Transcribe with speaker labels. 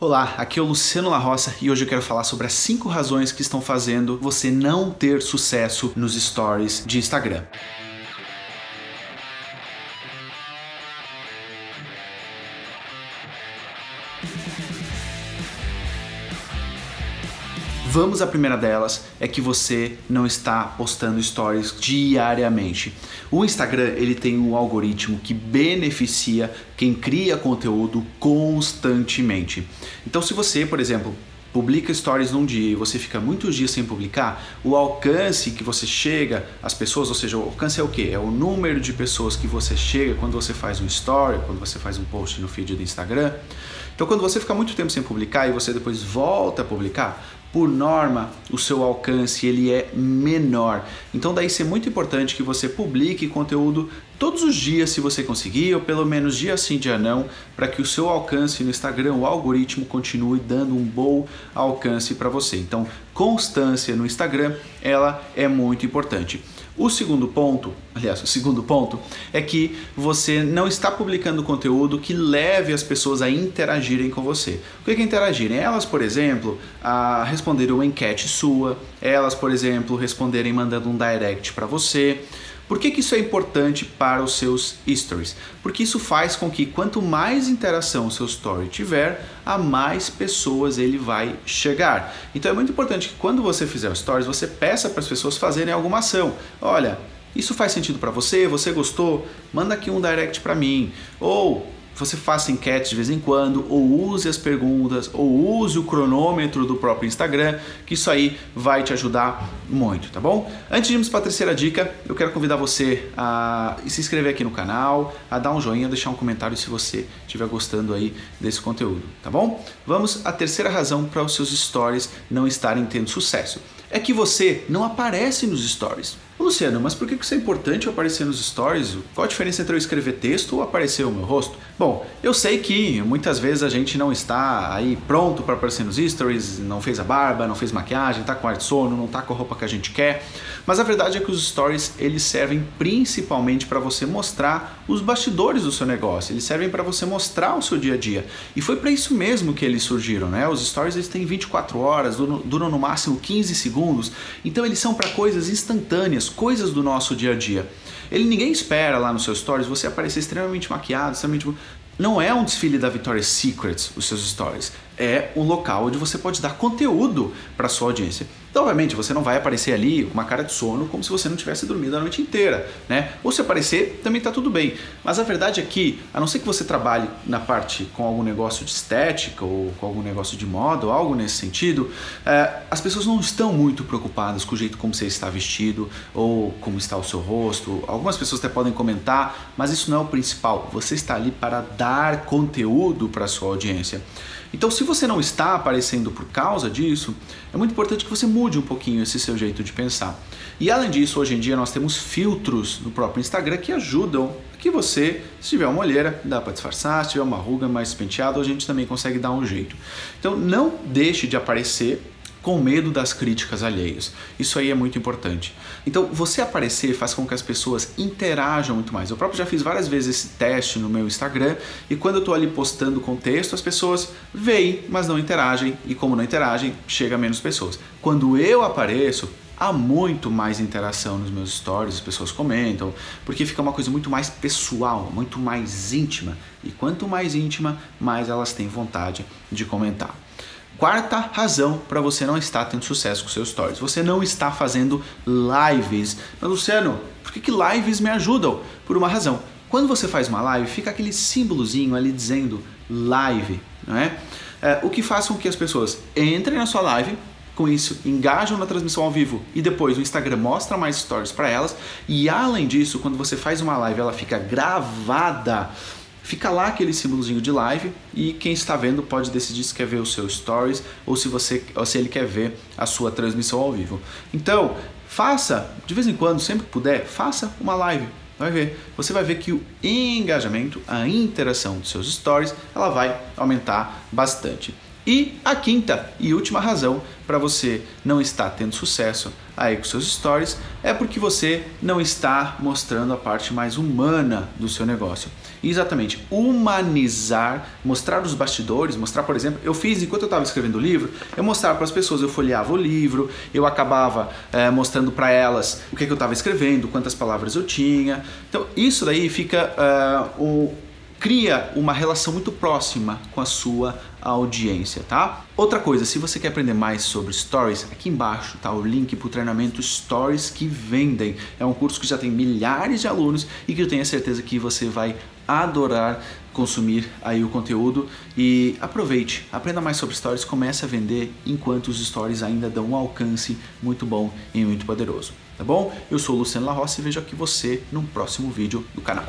Speaker 1: Olá, aqui é o Luciano La Roça e hoje eu quero falar sobre as 5 razões que estão fazendo você não ter sucesso nos stories de Instagram. Vamos à primeira delas, é que você não está postando stories diariamente. O Instagram, ele tem um algoritmo que beneficia quem cria conteúdo constantemente. Então se você, por exemplo, publica stories num dia e você fica muitos dias sem publicar, o alcance que você chega às pessoas, ou seja, o alcance é o que? É o número de pessoas que você chega quando você faz um story, quando você faz um post no feed do Instagram. Então, quando você fica muito tempo sem publicar e você depois volta a publicar, por norma, o seu alcance ele é menor. Então daí ser muito importante que você publique conteúdo todos os dias se você conseguir, ou pelo menos dia sim, dia não, para que o seu alcance no Instagram, o algoritmo continue dando um bom alcance para você. Então, constância no Instagram, ela é muito importante. O segundo ponto, aliás, o segundo ponto é que você não está publicando conteúdo que leve as pessoas a interagirem com você. O que é interagirem? Elas, por exemplo, a responderem uma enquete sua, elas, por exemplo, responderem mandando um direct para você. Por que, que isso é importante para os seus stories? Porque isso faz com que quanto mais interação o seu story tiver, a mais pessoas ele vai chegar. Então é muito importante que quando você fizer stories, você peça para as pessoas fazerem alguma ação. Olha, isso faz sentido para você? Você gostou? Manda aqui um direct para mim. Ou você faça enquetes de vez em quando, ou use as perguntas, ou use o cronômetro do próprio Instagram, que isso aí vai te ajudar muito, tá bom? Antes de irmos para a terceira dica, eu quero convidar você a se inscrever aqui no canal, a dar um joinha, deixar um comentário se você estiver gostando aí desse conteúdo, tá bom? Vamos à terceira razão para os seus stories não estarem tendo sucesso. É que você não aparece nos stories. Luciano, mas por que isso é importante aparecer nos stories? Qual a diferença entre eu escrever texto ou aparecer o meu rosto? Bom, eu sei que muitas vezes a gente não está aí pronto para aparecer nos stories, não fez a barba, não fez maquiagem, está com ar de sono, não está com a roupa que a gente quer, mas a verdade é que os stories eles servem principalmente para você mostrar os bastidores do seu negócio, eles servem para você mostrar o seu dia a dia. E foi para isso mesmo que eles surgiram, né? Os stories eles têm 24 horas, duram no máximo 15 segundos, então eles são para coisas instantâneas coisas do nosso dia a dia. Ele ninguém espera lá nos seus stories você aparecer extremamente maquiado, extremamente não é um desfile da Victoria's Secret os seus stories, é um local onde você pode dar conteúdo para sua audiência. Então, obviamente, você não vai aparecer ali com uma cara de sono como se você não tivesse dormido a noite inteira, né? Ou se aparecer, também está tudo bem. Mas a verdade é que, a não ser que você trabalhe na parte com algum negócio de estética ou com algum negócio de moda ou algo nesse sentido, é, as pessoas não estão muito preocupadas com o jeito como você está vestido ou como está o seu rosto. Algumas pessoas até podem comentar, mas isso não é o principal. Você está ali para dar conteúdo para sua audiência. Então, se você não está aparecendo por causa disso, é muito importante que você mude um pouquinho esse seu jeito de pensar. E além disso, hoje em dia nós temos filtros no próprio Instagram que ajudam que você, se tiver uma olheira, dá para disfarçar, se tiver uma ruga mais penteada, a gente também consegue dar um jeito. Então, não deixe de aparecer com medo das críticas alheias. Isso aí é muito importante. Então, você aparecer faz com que as pessoas interajam muito mais. Eu próprio já fiz várias vezes esse teste no meu Instagram e quando eu estou ali postando contexto, as pessoas veem, mas não interagem e como não interagem, chega a menos pessoas. Quando eu apareço, há muito mais interação nos meus stories, as pessoas comentam, porque fica uma coisa muito mais pessoal, muito mais íntima. E quanto mais íntima, mais elas têm vontade de comentar. Quarta razão para você não estar tendo sucesso com seus stories. Você não está fazendo lives. Mas Luciano, por que, que lives me ajudam? Por uma razão. Quando você faz uma live, fica aquele símbolozinho ali dizendo live, não é? é o que faz com que as pessoas entrem na sua live, com isso engajam na transmissão ao vivo e depois o Instagram mostra mais stories para elas e além disso, quando você faz uma live, ela fica gravada fica lá aquele símbolozinho de live e quem está vendo pode decidir se quer ver o seu stories ou se você ou se ele quer ver a sua transmissão ao vivo. Então, faça de vez em quando, sempre que puder, faça uma live. Vai ver, você vai ver que o engajamento, a interação dos seus stories, ela vai aumentar bastante. E a quinta e última razão para você não estar tendo sucesso aí com seus stories é porque você não está mostrando a parte mais humana do seu negócio. Exatamente. Humanizar, mostrar os bastidores, mostrar, por exemplo, eu fiz enquanto eu estava escrevendo o livro, eu mostrava para as pessoas, eu folheava o livro, eu acabava é, mostrando para elas o que, que eu estava escrevendo, quantas palavras eu tinha. Então, isso daí fica uh, o cria uma relação muito próxima com a sua audiência, tá? Outra coisa, se você quer aprender mais sobre stories, aqui embaixo tá o link para o treinamento Stories que vendem. É um curso que já tem milhares de alunos e que eu tenho certeza que você vai adorar consumir aí o conteúdo e aproveite, aprenda mais sobre stories, comece a vender enquanto os stories ainda dão um alcance muito bom e muito poderoso, tá bom? Eu sou o Luciano La Rossi e vejo aqui você no próximo vídeo do canal.